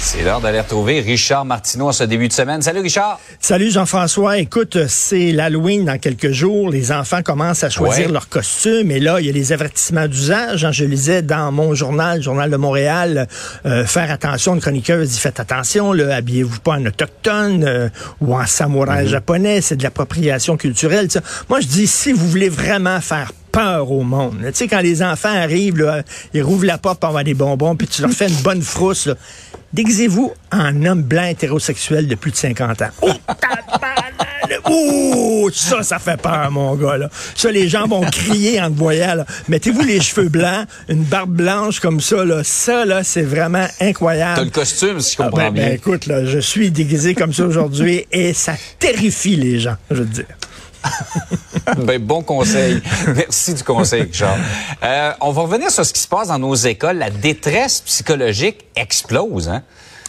C'est l'heure d'aller retrouver Richard Martineau en ce début de semaine. Salut Richard. Salut Jean-François. Écoute, c'est l'Halloween dans quelques jours. Les enfants commencent à choisir Ouais. leur costume. Et là, il y a les avertissements d'usage. hein. Je lisais dans mon journal, le Journal de Montréal, euh, faire attention. Une chroniqueuse dit faites attention, habillez-vous pas en autochtone euh, ou en samouraï japonais. C'est de l'appropriation culturelle. Moi, je dis, si vous voulez vraiment faire peur au monde. Tu sais, quand les enfants arrivent, là, ils rouvrent la porte pour avoir des bonbons, puis tu leur fais une bonne frousse. Déguisez-vous en homme blanc hétérosexuel de plus de 50 ans. Oh! Ouh, ça, ça fait peur, mon gars. Là. Ça, les gens vont crier en te voyant. là. Mettez-vous les cheveux blancs, une barbe blanche comme ça. Là. Ça, là, c'est vraiment incroyable. T'as le costume, si je Ah, comprends ben, ben, bien. écoute, là, je suis déguisé comme ça aujourd'hui et ça terrifie les gens, je veux te dire. Ben, bon conseil. Merci du conseil, Richard. Euh, on va revenir sur ce qui se passe dans nos écoles. La détresse psychologique explose. Hein?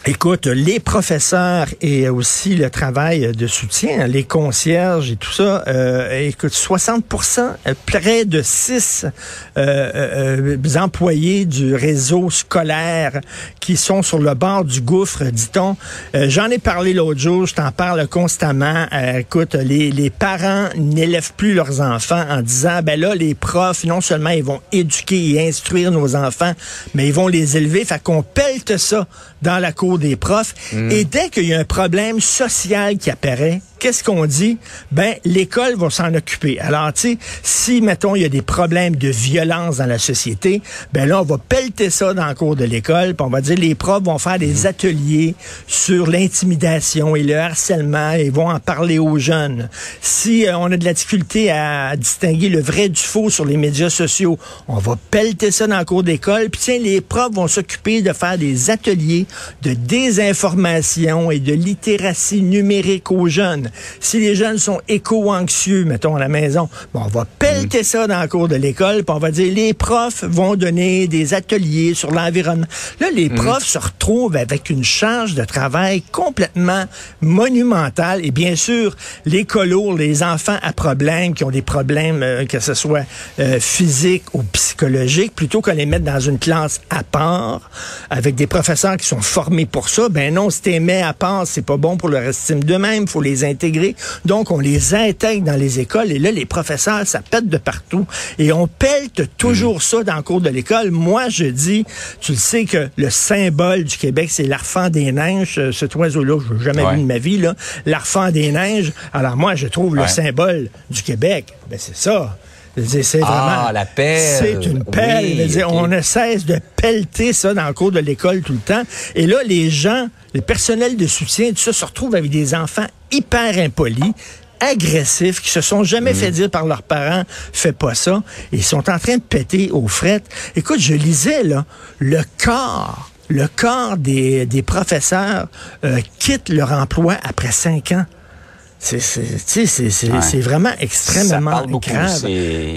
Écoute, les professeurs et aussi le travail de soutien, les concierges et tout ça, euh, écoute, 60% euh, près de 6 euh, euh, euh, employés du réseau scolaire qui sont sur le bord du gouffre, dit-on. J'en ai parlé l'autre jour, je t'en parle constamment. Écoute, les, les parents n'élèvent plus leurs enfants en disant, ben là, les profs, non seulement ils vont éduquer et instruire nos enfants, mais ils vont les élever. Fait qu'on pelte ça dans la cour des profs. Et dès qu'il y a un problème social qui apparaît, qu'est-ce qu'on dit? Ben, l'école va s'en occuper. Alors, tu sais, si, mettons, il y a des problèmes de violence dans la société, ben là, on va pelleter ça dans la cour de l'école, puis on va dire, les profs vont faire des ateliers sur l'intimidation et le harcèlement, et vont en parler aux jeunes. Si euh, on a de la difficulté à distinguer le vrai du faux sur les médias sociaux, on va pelleter ça dans la cour d'école, puis tiens, les profs vont s'occuper de faire des ateliers de désinformation et de littératie numérique aux jeunes. Si les jeunes sont éco-anxieux, mettons, à la maison, bon, on va pelleter ça dans la cour de l'école, puis on va dire, les profs vont donner des ateliers sur l'environnement. Là, les profs se retrouvent avec une charge de travail complètement monumentale. Et bien sûr, les colos, les enfants à problème, qui ont des problèmes, euh, que ce soit euh, physiques ou psychologiques, plutôt que les mettre dans une classe à part, avec des professeurs qui sont formés pour ça, ben non, si t'es mets à part, c'est pas bon pour leur estime d'eux-mêmes, faut les intégrer. Donc, on les intègre dans les écoles, et là, les professeurs, ça pète de partout. Et on pelte toujours ça dans le cours de l'école. Moi, je dis, tu le sais que le symbole du Québec, c'est l'arfan des neiges, euh, cet oiseau-là, je l'ai jamais Ouais. vu de ma vie, là. L'arfan des neiges. Alors, moi, je trouve le symbole du Québec, ben c'est ça. C'est Ah, vraiment. la pelle. C'est une pelle. Oui, dire. On ne cesse de pelleter ça dans le cours de l'école tout le temps. Et là, les gens, le personnel de soutien, tout ça, se retrouvent avec des enfants hyper impolis agressifs, qui se sont jamais fait dire par leurs parents, fais pas ça, et ils sont en train de péter aux frettes. Écoute, je lisais, là, le corps, le corps des, des professeurs euh, quitte leur emploi après cinq ans. C'est, Ouais. vraiment extrêmement beaucoup, grave.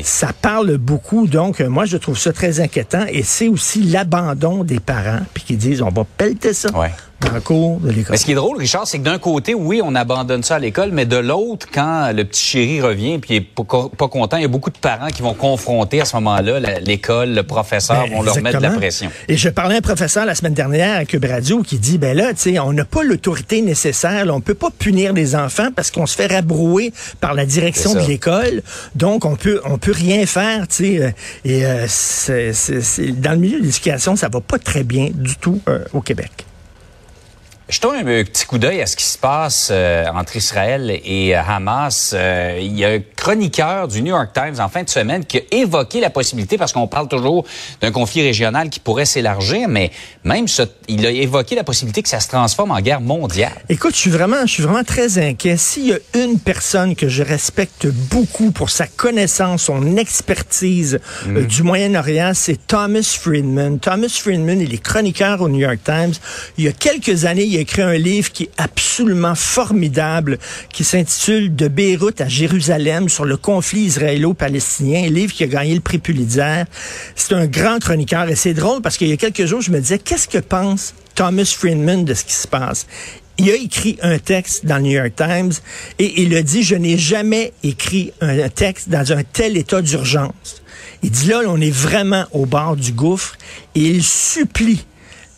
Ça parle beaucoup, donc euh, moi je trouve ça très inquiétant et c'est aussi l'abandon des parents puis qui disent on va pelleter ça Ouais. Dans le cours de l'école. Mais ce qui est drôle, Richard, c'est que d'un côté, oui, on abandonne ça à l'école, mais de l'autre, quand le petit chéri revient puis il est pas, co- pas content, il y a beaucoup de parents qui vont confronter à ce moment-là l'école, le professeur, Ben, vont leur mettre de la pression. Et je parlais à un professeur la semaine dernière à Cube Radio qui dit, ben là, tu sais, on n'a pas l'autorité nécessaire, là, on peut pas punir les enfants parce qu'on se fait rabrouer par la direction de l'école, donc on peut on peut rien faire, tu sais. euh, Et euh, dans le milieu de l'éducation, ça va pas très bien du tout euh, au Québec. Je tourne un petit coup d'œil à ce qui se passe euh, entre Israël et euh, Hamas. Euh, chroniqueur du New York Times en fin de semaine qui a évoqué la possibilité, parce qu'on parle toujours d'un conflit régional qui pourrait s'élargir, mais même ce- il a évoqué la possibilité que ça se transforme en guerre mondiale. Écoute, je suis vraiment, je suis vraiment très inquiet. S'il y a une personne que je respecte beaucoup pour sa connaissance, son expertise euh, du Moyen-Orient, c'est Thomas Friedman. Thomas Friedman, il est chroniqueur au New York Times. Il y a quelques années, il a écrit un livre qui est absolument formidable, qui s'intitule De Beyrouth à Jérusalem sur le conflit israélo-palestinien, livre qui a gagné le prix Pulitzer. C'est un grand chroniqueur et c'est drôle parce qu'il y a quelques jours, je me disais, qu'est-ce que pense Thomas Friedman de ce qui se passe? il a écrit un texte dans le New York Times et il a dit, je n'ai jamais écrit un texte dans un tel état d'urgence. Il dit là, on est vraiment au bord du gouffre et il supplie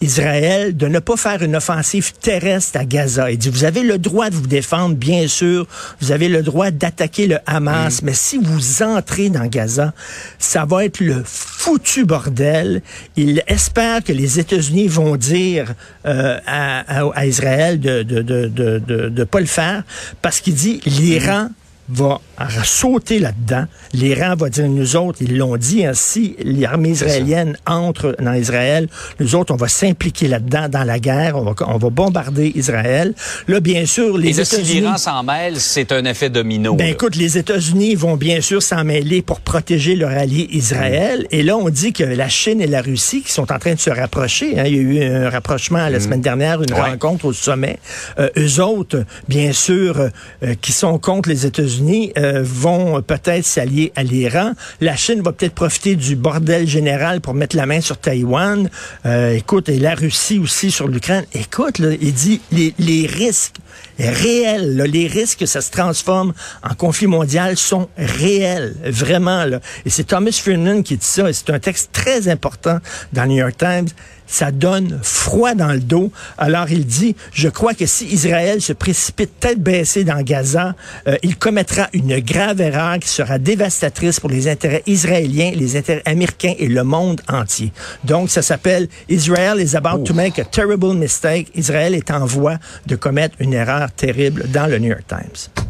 Israël de ne pas faire une offensive terrestre à Gaza. Il dit, vous avez le droit de vous défendre, bien sûr, vous avez le droit d'attaquer le Hamas, mm. mais si vous entrez dans Gaza, ça va être le foutu bordel. Il espère que les États-Unis vont dire euh, à, Israël de ne de, de, de, de, pas le faire, parce qu'il dit, l'Iran va sauter là-dedans. L'Iran va dire, nous autres, ils l'ont dit, ainsi, si l'armée israélienne entre dans Israël, nous autres, on va s'impliquer là-dedans, dans la guerre, on va, on va bombarder Israël. Là, bien sûr, les États-Unis... si l'Iran s'en mêle, c'est un effet domino. Ben écoute, les États-Unis vont bien sûr s'en mêler pour protéger leur allié Israël. Mm. Et là, on dit que la Chine et la Russie, qui sont en train de se rapprocher, hein, il y a eu un rapprochement la mm. semaine dernière, une rencontre au sommet, euh, eux autres, bien sûr, euh, qui sont contre les États-Unis, euh, vont peut-être s'allier à l'Iran. La Chine va peut-être profiter du bordel général pour mettre la main sur Taïwan. Euh, écoute, et la Russie aussi sur l'Ukraine. Écoute, il dit les, risques réels, les risques que ça se transforme en conflit mondial sont réels, vraiment. Et c'est Thomas Friedman qui dit ça, et c'est un texte très important dans le New York Times ça donne froid dans le dos. Alors il dit, je crois que si Israël se précipite tête baissée dans Gaza, euh, il commettra une grave erreur qui sera dévastatrice pour les intérêts israéliens, les intérêts américains et le monde entier. Donc ça s'appelle Israel is about to make a terrible mistake. Israël est en voie de commettre une erreur terrible dans le New York Times.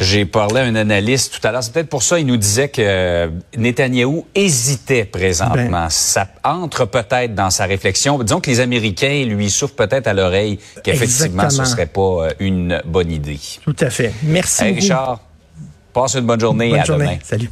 J'ai parlé à un analyste tout à l'heure. C'est peut-être pour ça il nous disait que Netanyahou hésitait présentement. Ben. ça entre peut-être dans sa réflexion. Disons que les Américains lui souffrent peut-être à l'oreille qu'effectivement ce serait pas euh, une bonne idée. Tout à fait. Merci. Richard, passe une bonne journée. Bonne à journée. demain. Salut.